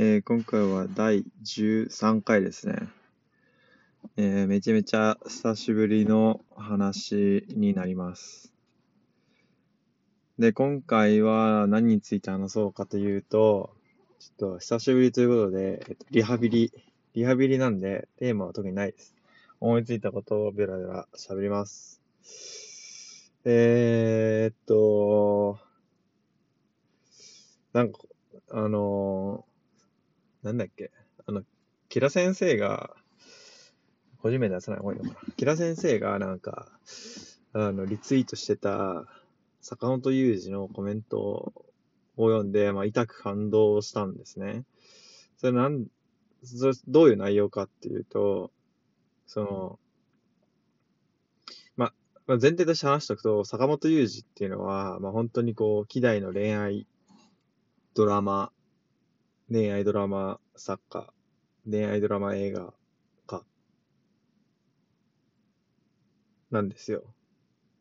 えー今回は第13回ですね。えーめちゃめちゃ久しぶりの話になります。で、今回は何について話そうかというと、ちょっと久しぶりということで、えっと、リハビリ、リハビリなんでテーマは特にないです。思いついたことをベラベラ喋ります。えーっと、なんか、あのーなんだっけ、あの、キラ先生が、個人名出さない方がいいのかな。キラ先生がなんか、あの、リツイートしてた、坂本雄二のコメントを読んで、まあ、痛く感動したんですね。それなん、それどういう内容かっていうと、その、まあ、まあ前提として話しておくと、坂本雄二っていうのは、まあ、本当にこう、希代の恋愛ドラマ、恋愛ドラマ作家、恋愛ドラマ映画家なんですよ。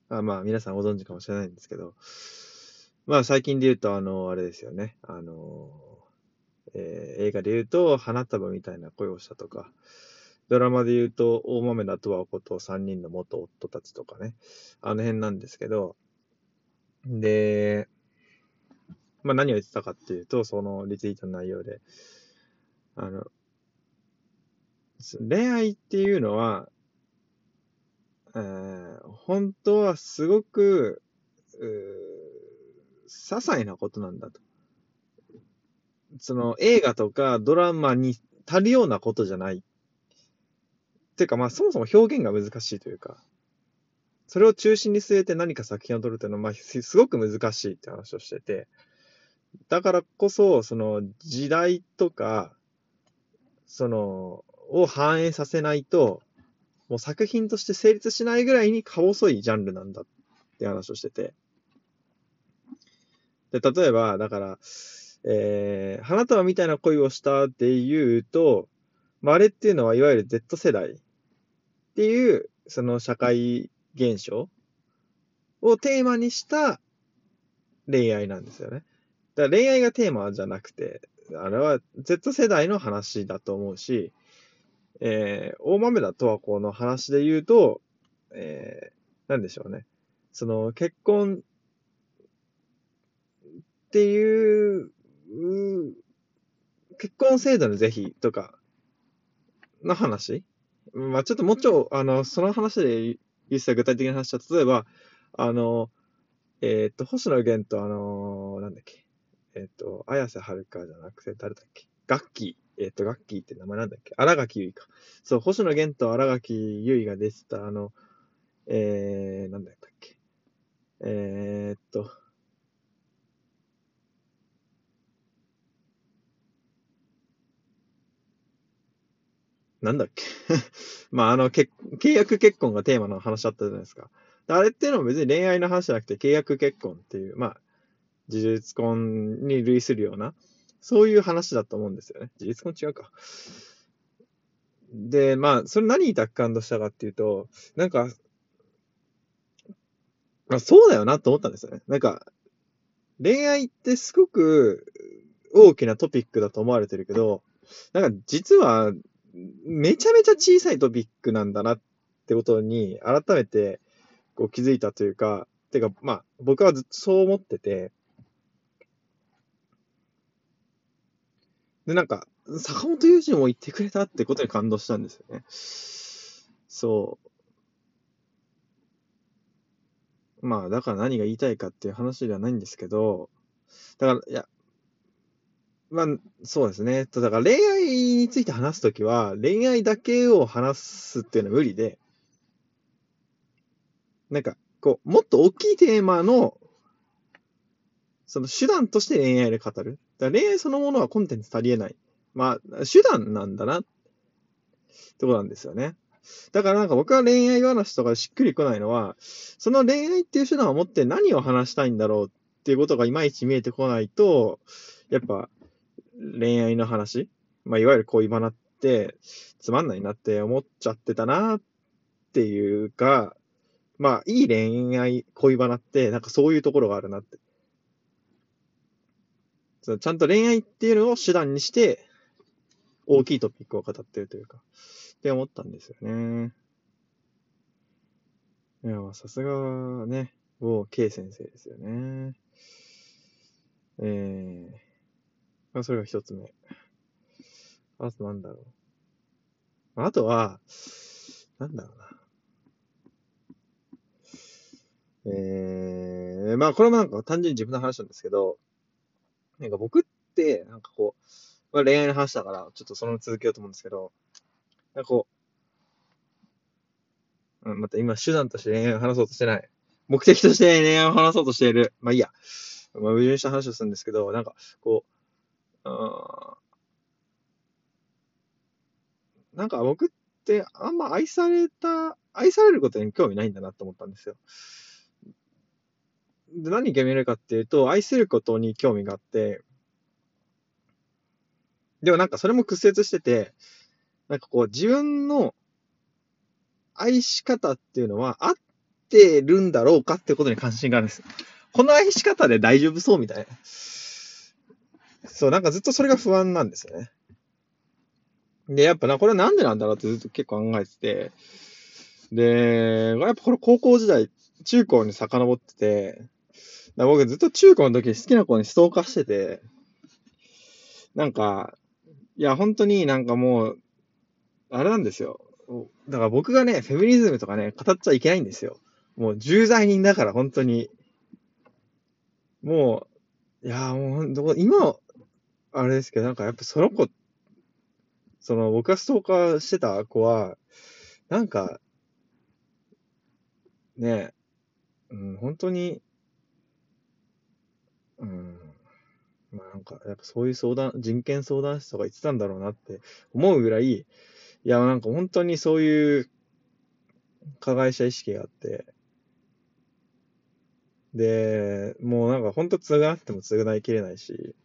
あまあ、皆さんご存知かもしれないんですけど、まあ、最近で言うと、あの、あれですよね。あの、えー映画で言うと、花束みたいな恋をしたとか、ドラマで言うと、大豆田とはこと3人の元夫たちとかね、あの辺なんですけど、で、まあ何を言ってたかっていうと、そのリツイートの内容で、あの、恋愛っていうのは、えー本当はすごく、うー些細なことなんだと。その映画とかドラマに足るようなことじゃない。っていうかまあそもそも表現が難しいというか、それを中心に据えて何か作品を撮るっていうのは、まあすごく難しいって話をしてて、だからこそ、その時代とか、その、を反映させないと、もう作品として成立しないぐらいにか細いジャンルなんだって話をしてて。で、例えば、だから、えー、花束みたいな恋をしたっていうと、まあ、あれっていうのは、いわゆる Z 世代っていう、その社会現象をテーマにした恋愛なんですよね。だから恋愛がテーマじゃなくて、あれは Z 世代の話だと思うし、えー、大豆田とわ子の話で言うと、えー、なんでしょうね。その結婚っていう、結婚制度の是非とかの話まあちょっともうちょい、あの、その話で言ってた具体的な話は、例えば、あの、えっ、と、星野源とあのなんだっけ。えっ、と、綾瀬はるかじゃなくて、誰だっけ？ガッキー。えっ、と、ガッキーって名前なんだっけ？荒垣結衣か。そう、星野源と荒垣結衣が出てた、あの、えー、なんだっけ？えー、っと、なんだっけ？まあ、あの、け契約結婚がテーマの話だったじゃないですか。あれっていうのは別に恋愛の話じゃなくて、契約結婚っていう、まあ、事実婚に類するような、そういう話だと思うんですよね。事実婚違うか。で、まあ、それ何に達感としたかっていうと、なんか、まあ、そうだよなと思ったんですよね。なんか、恋愛ってすごく大きなトピックだと思われてるけど、なんか実はめちゃめちゃ小さいトピックなんだなってことに改めてこう気づいたというか、てかまあ僕はずっとそう思ってて、でなんか坂本雄二も言ってくれたってことに感動したんですよね。そう。まあだから何が言いたいかっていう話ではないんですけど、だから、いや、まあ、そうですね。だから恋愛について話すときは、恋愛だけを話すっていうのは無理で、なんか、こう、もっと大きいテーマの、その手段として恋愛で語る。だ恋愛そのものはコンテンツ足りえない。まあ、手段なんだな、ってことなんですよね。だからなんか僕は恋愛話とかしっくりこないのは、その恋愛っていう手段を持って何を話したいんだろうっていうことがいまいち見えてこないと、やっぱ恋愛の話、まあ、いわゆる恋バナってつまんないなって思っちゃってたなっていうか、まあ、いい恋愛、恋バナってなんかそういうところがあるなって。そのちゃんと恋愛っていうのを手段にして、大きいトピックを語ってるというか、って思ったんですよね。いや、さすがね、某 K 先生ですよね。えー、まあ、それが一つ目。あとなんだろう。あとは、なんだろうな。えー、まあこれもなんか単純に自分の話なんですけど、なんか僕って、なんかこう、まあ、恋愛の話だから、ちょっとその続けようと思うんですけど、なんかこう、うん、また今手段として恋愛を話そうとしてない。目的として恋愛を話そうとしている。まあいいや。まあ、矛盾した話をするんですけど、なんか、こう、あなんか僕ってあんま愛された、愛されることに興味ないんだなと思ったんですよ。で、何に興味あるかっていうと、愛することに興味があって、でもなんかそれも屈折してて、なんかこう自分の愛し方っていうのは合ってるんだろうかってことに関心があるんです。この愛し方で大丈夫そうみたいな。そう、なんかずっとそれが不安なんですよね。で、やっぱな、これなんでなんだろうってずっと結構考えてて、で、やっぱこれ高校時代、中高に遡ってて、僕ずっと中高の時好きな子にストーカーしてて、なんか、いや、本当になんかもう、あれなんですよ。だから僕がね、フェミニズムとかね、語っちゃいけないんですよ。もう重罪人だから、本当に。もう、いや、もう、今、あれですけど、なんかやっぱその子、その僕がストーカーしてた子は、なんか、ね、うん、本当に、うん。まあなんか、やっぱそういう相談、人権相談室とか言ってたんだろうなって思うぐらい、いや、なんか本当にそういう加害者意識があって、で、もうなんか本当償っても償いきれないし、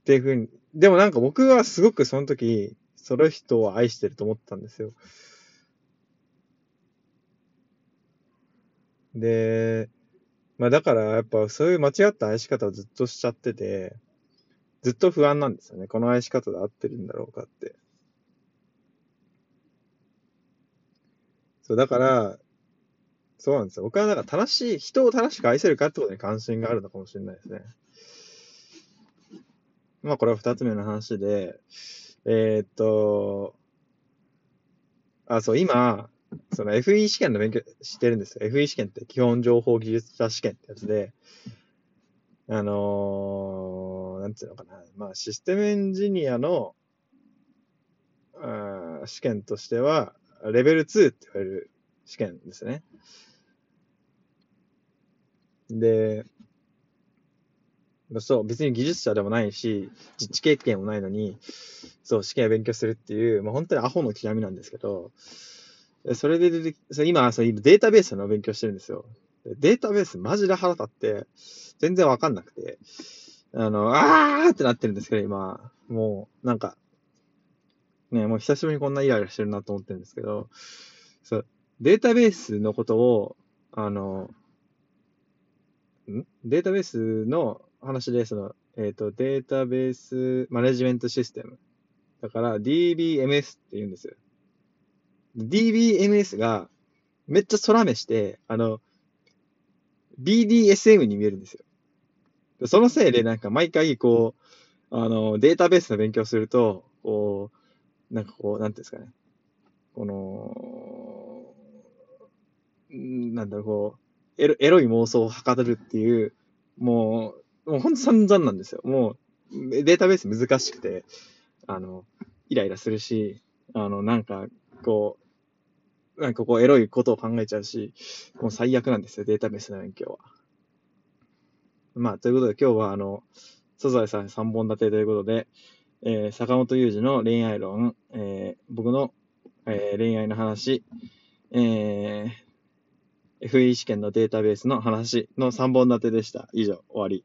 っていうふうに、でもなんか僕はすごくその時、その人を愛してると思ったんですよ。で、まあだからやっぱそういう間違った愛し方をずっとしちゃってて、ずっと不安なんですよね。この愛し方で合ってるんだろうかって。そう、だから、そうなんですよ。僕はなんか正しい、人を正しく愛せるかってことに関心があるのかもしれないですね。まあこれは二つ目の話で、えー、っと、あ、そう、今、その FE 試験の勉強してるんですよ。FE 試験って基本情報技術者試験ってやつで、あのー、なんていうのかな。まあ、システムエンジニアの、あ試験としては、レベル2って言われる試験ですね。で、そう、別に技術者でもないし、実地経験もないのに、そう、試験を勉強するっていう、まあ、本当にアホの極みなんですけど、それで出てそ今、そデータベースの勉強してるんですよ。データベースマジで腹立って、全然わかんなくて、あの、あーってなってるんですけど、今、もう、なんか、ね、もう久しぶりにこんなイライラしてるなと思ってるんですけど、そう、データベースのことを、あの、ん？データベースの話で、その、えっ、ー、と、データベースマネジメントシステム。だから DBMS って言うんですよ。DBMS がめっちゃ空目して、あの、BDSM に見えるんですよ。そのせいでなんか毎回こう、あの、データベースの勉強すると、こう、なんかこう、なんていうんですかね。この、なんだろう、こう、エロエロい妄想をはかどるっていう、もう、もうほんと散々なんですよ。もう、データベース難しくて、あの、イライラするし、あの、なんか、こう、なんかこう、エロいことを考えちゃうし、もう最悪なんですよ、データベースの勉強は。まあ、ということで今日は、あの、サザエさん3本立てということで、えー、坂本雄二の恋愛論、えー、僕の、えー、恋愛の話、えー、FE 試験のデータベースの話の3本立てでした。以上、終わり。